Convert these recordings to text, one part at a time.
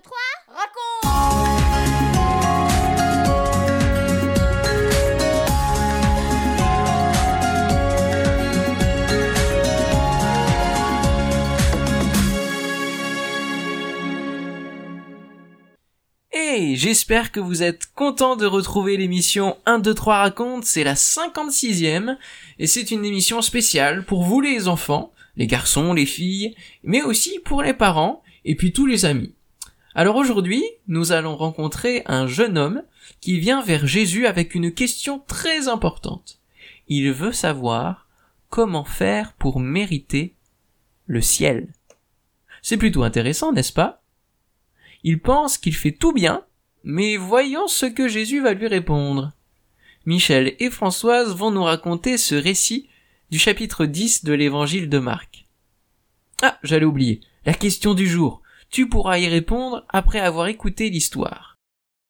2, 3, raconte Hey, j'espère que vous êtes contents de retrouver l'émission 1, 2, 3 raconte, c'est la 56e, et c'est une émission spéciale pour vous les enfants, les garçons, les filles, mais aussi pour les parents, et puis tous les amis. Alors aujourd'hui, nous allons rencontrer un jeune homme qui vient vers Jésus avec une question très importante. Il veut savoir comment faire pour mériter le ciel. C'est plutôt intéressant, n'est-ce pas? Il pense qu'il fait tout bien, mais voyons ce que Jésus va lui répondre. Michel et Françoise vont nous raconter ce récit du chapitre 10 de l'évangile de Marc. Ah, j'allais oublier. La question du jour. Tu pourras y répondre après avoir écouté l'histoire.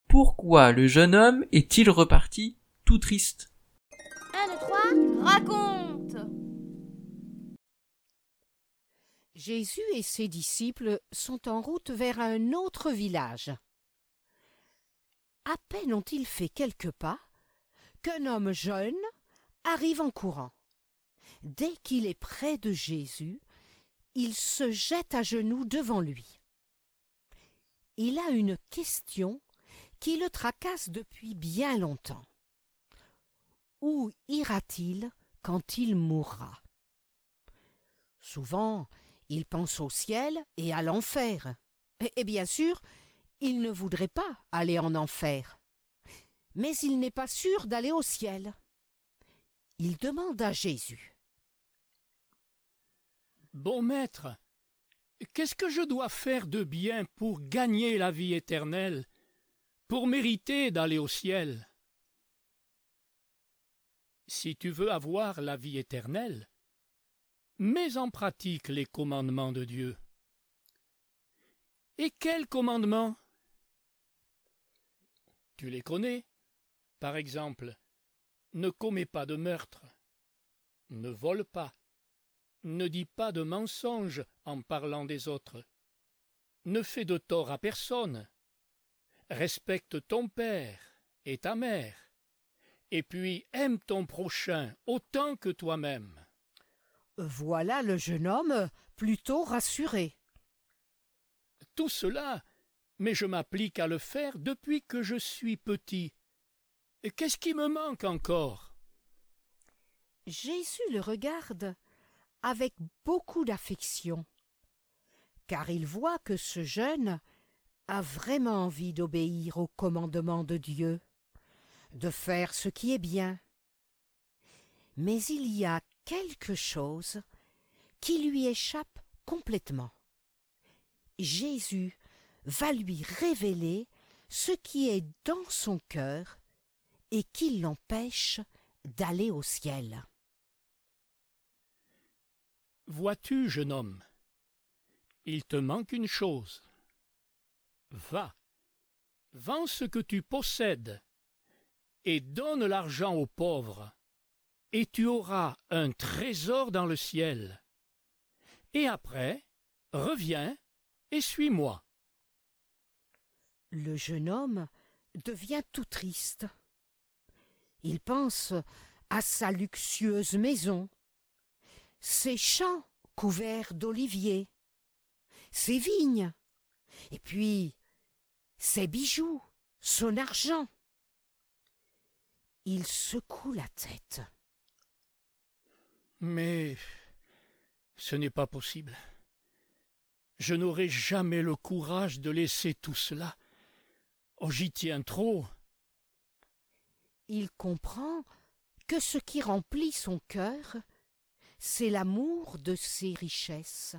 Pourquoi le jeune homme est-il reparti tout triste? 1, 2, 3, raconte Jésus et ses disciples sont en route vers un autre village. À peine ont-ils fait quelques pas qu'un homme jeune arrive en courant. Dès qu'il est près de Jésus, il se jette à genoux devant lui. Il a une question qui le tracasse depuis bien longtemps. Où ira-t-il quand il mourra? Souvent, il pense au ciel et à l'enfer. Et, bien sûr, il ne voudrait pas aller en enfer. Mais il n'est pas sûr d'aller au ciel. Il demande à Jésus. Bon maître, qu'est-ce que je dois faire de bien pour gagner la vie éternelle, pour mériter d'aller au ciel? Si tu veux avoir la vie éternelle, mets en pratique les commandements de Dieu. Et quels commandements? Tu les connais. Par exemple, ne commets pas de meurtre, ne vole pas, ne dis pas de mensonges en parlant des autres, ne fais de tort à personne, respecte ton père et ta mère, et puis aime ton prochain autant que toi-même. Voilà le jeune homme plutôt rassuré. Tout cela, mais je m'applique à le faire depuis que je suis petit. Et qu'est-ce qui me manque encore? Jésus le regarde avec beaucoup d'affection, car il voit que ce jeune a vraiment envie d'obéir aux commandements de Dieu, de faire ce qui est bien. Mais il y a quelque chose qui lui échappe complètement. Jésus va lui révéler ce qui est dans son cœur et qui l'empêche d'aller au ciel. Vois-tu, jeune homme, il te manque une chose. Va, vends ce que tu possèdes et donne l'argent aux pauvres, et tu auras un trésor dans le ciel. Et après, reviens et suis-moi. Le jeune homme devient tout triste. Il pense à sa luxueuse maison, ses champs couverts d'oliviers, ses vignes, et puis ses bijoux, son argent. Il secoue la tête. Mais ce n'est pas possible. Je n'aurai jamais le courage de laisser tout cela. Oh, j'y tiens trop. Il comprend que ce qui remplit son cœur, c'est l'amour de ses richesses.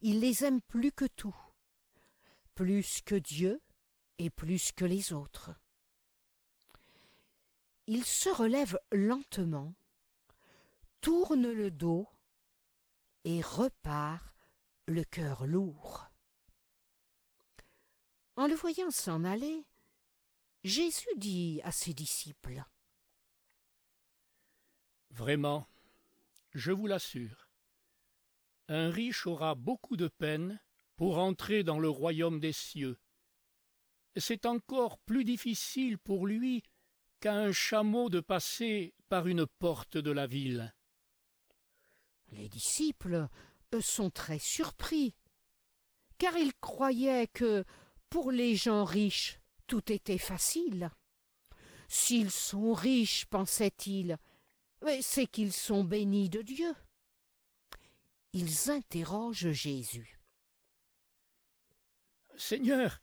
Il les aime plus que tout, plus que Dieu et plus que les autres. Il se relève lentement, tourne le dos et repart le cœur lourd. En le voyant s'en aller, Jésus dit à ses disciples Vraiment, je vous l'assure, un riche aura beaucoup de peine pour entrer dans le royaume des cieux. C'est encore plus difficile pour lui qu'à un chameau de passer par une porte de la ville. Les disciples sont très surpris, car ils croyaient que, pour les gens riches, tout était facile. S'ils sont riches, pensaient-ils, c'est qu'ils sont bénis de Dieu. Ils interrogent Jésus. Seigneur,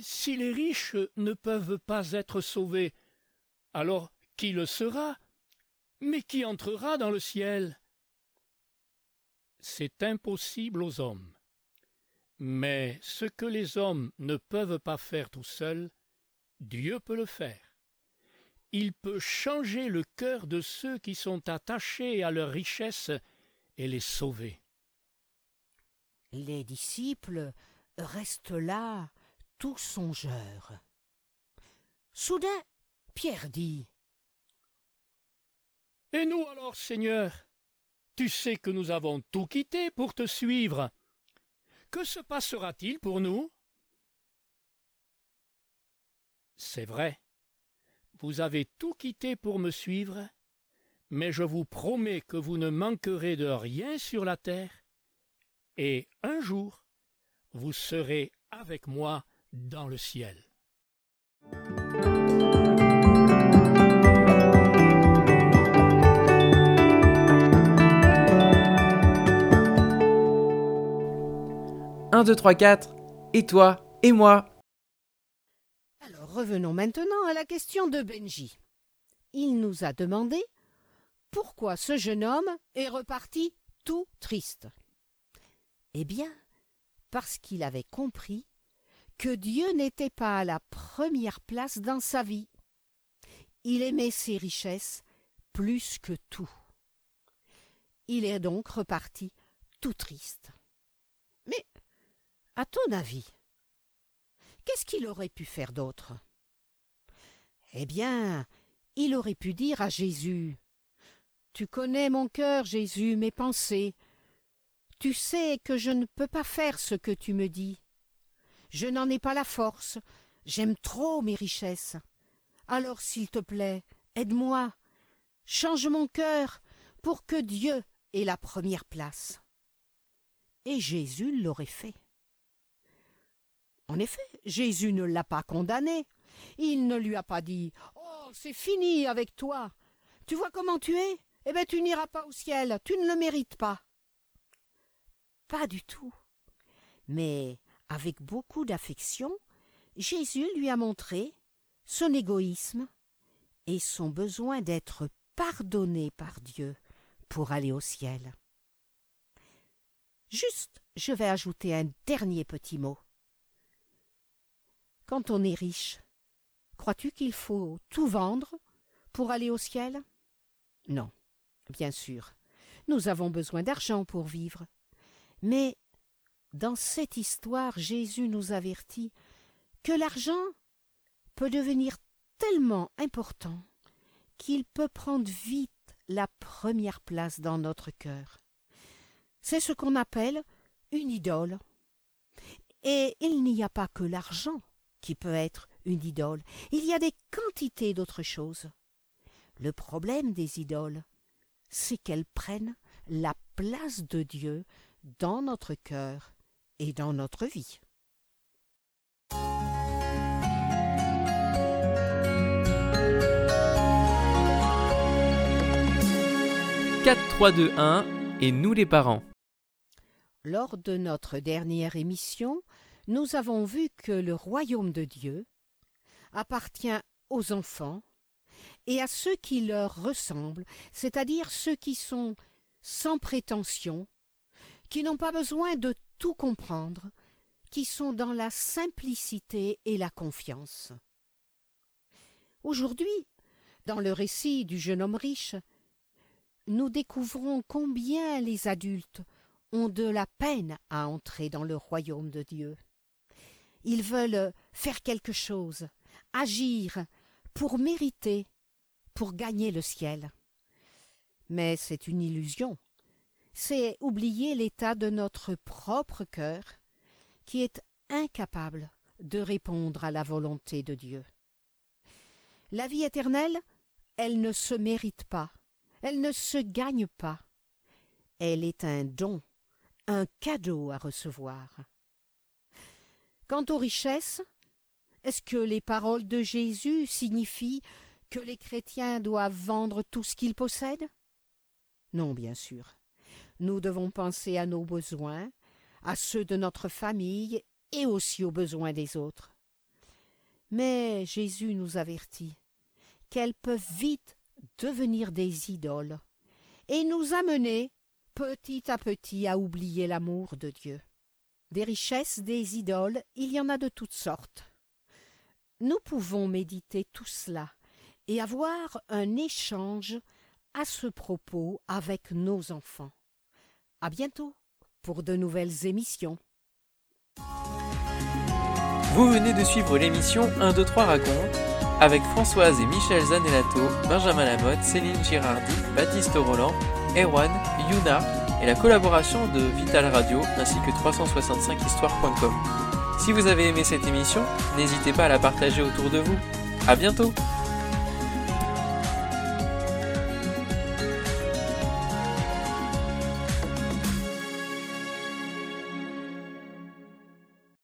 si les riches ne peuvent pas être sauvés, alors qui le sera? Mais qui entrera dans le ciel? C'est impossible aux hommes. Mais ce que les hommes ne peuvent pas faire tout seuls, Dieu peut le faire. Il peut changer le cœur de ceux qui sont attachés à leur richesse et les sauver. Les disciples restent là, tout songeurs. Soudain, Pierre dit Et nous alors, Seigneur Tu sais que nous avons tout quitté pour te suivre. Que se passera-t-il pour nous? C'est vrai, vous avez tout quitté pour me suivre, mais je vous promets que vous ne manquerez de rien sur la terre, et un jour vous serez avec moi dans le ciel. Un, deux, trois, quatre, et toi, et moi. Revenons maintenant à la question de Benji. Il nous a demandé pourquoi ce jeune homme est reparti tout triste? Eh bien, parce qu'il avait compris que Dieu n'était pas à la première place dans sa vie. Il aimait ses richesses plus que tout. Il est donc reparti tout triste. Mais, à ton avis, qu'est-ce qu'il aurait pu faire d'autre? Eh bien, il aurait pu dire à Jésus Tu connais mon cœur, Jésus, mes pensées. Tu sais que je ne peux pas faire ce que tu me dis. Je n'en ai pas la force. J'aime trop mes richesses. Alors, s'il te plaît, aide-moi. Change mon cœur pour que Dieu ait la première place. Et Jésus l'aurait fait. En effet, Jésus ne l'a pas condamné. Il ne lui a pas dit Oh, c'est fini avec toi. Tu vois comment tu es? Eh bien, tu n'iras pas au ciel. Tu ne le mérites pas. Pas du tout. Mais avec beaucoup d'affection, Jésus lui a montré son égoïsme et son besoin d'être pardonné par Dieu pour aller au ciel. Juste, je vais ajouter un dernier petit mot. Quand on est riche, crois-tu qu'il faut tout vendre pour aller au ciel? Non, bien sûr. Nous avons besoin d'argent pour vivre. Mais dans cette histoire, Jésus nous avertit que l'argent peut devenir tellement important qu'il peut prendre vite la première place dans notre cœur. C'est ce qu'on appelle une idole. Et il n'y a pas que l'argent qui peut être une idole, il y a des quantités d'autres choses. Le problème des idoles, c'est qu'elles prennent la place de Dieu dans notre cœur et dans notre vie. Quatre, trois, deux, un, et nous les parents. Lors de notre dernière émission, nous avons vu que le royaume de Dieu appartient aux enfants et à ceux qui leur ressemblent, c'est-à-dire ceux qui sont sans prétention, qui n'ont pas besoin de tout comprendre, qui sont dans la simplicité et la confiance. Aujourd'hui, dans le récit du jeune homme riche, nous découvrons combien les adultes ont de la peine à entrer dans le royaume de Dieu. Ils veulent faire quelque chose, agir, pour mériter, pour gagner le ciel. Mais c'est une illusion c'est oublier l'état de notre propre cœur, qui est incapable de répondre à la volonté de Dieu. La vie éternelle, elle ne se mérite pas, elle ne se gagne pas. Elle est un don, un cadeau à recevoir. Quant aux richesses, est-ce que les paroles de Jésus signifient que les chrétiens doivent vendre tout ce qu'ils possèdent? Non, bien sûr. Nous devons penser à nos besoins, à ceux de notre famille et aussi aux besoins des autres. Mais Jésus nous avertit qu'elles peuvent vite devenir des idoles et nous amener petit à petit à oublier l'amour de Dieu. Des richesses, des idoles, il y en a de toutes sortes. Nous pouvons méditer tout cela et avoir un échange à ce propos avec nos enfants. À bientôt pour de nouvelles émissions. Vous venez de suivre l'émission 1, 2, 3 raconte avec Françoise et Michel Zanellato, Benjamin Lamotte, Céline Girardi, Baptiste Roland, Erwan, Yuna et la collaboration de Vital Radio ainsi que 365histoire.com. Si vous avez aimé cette émission, n'hésitez pas à la partager autour de vous. À bientôt!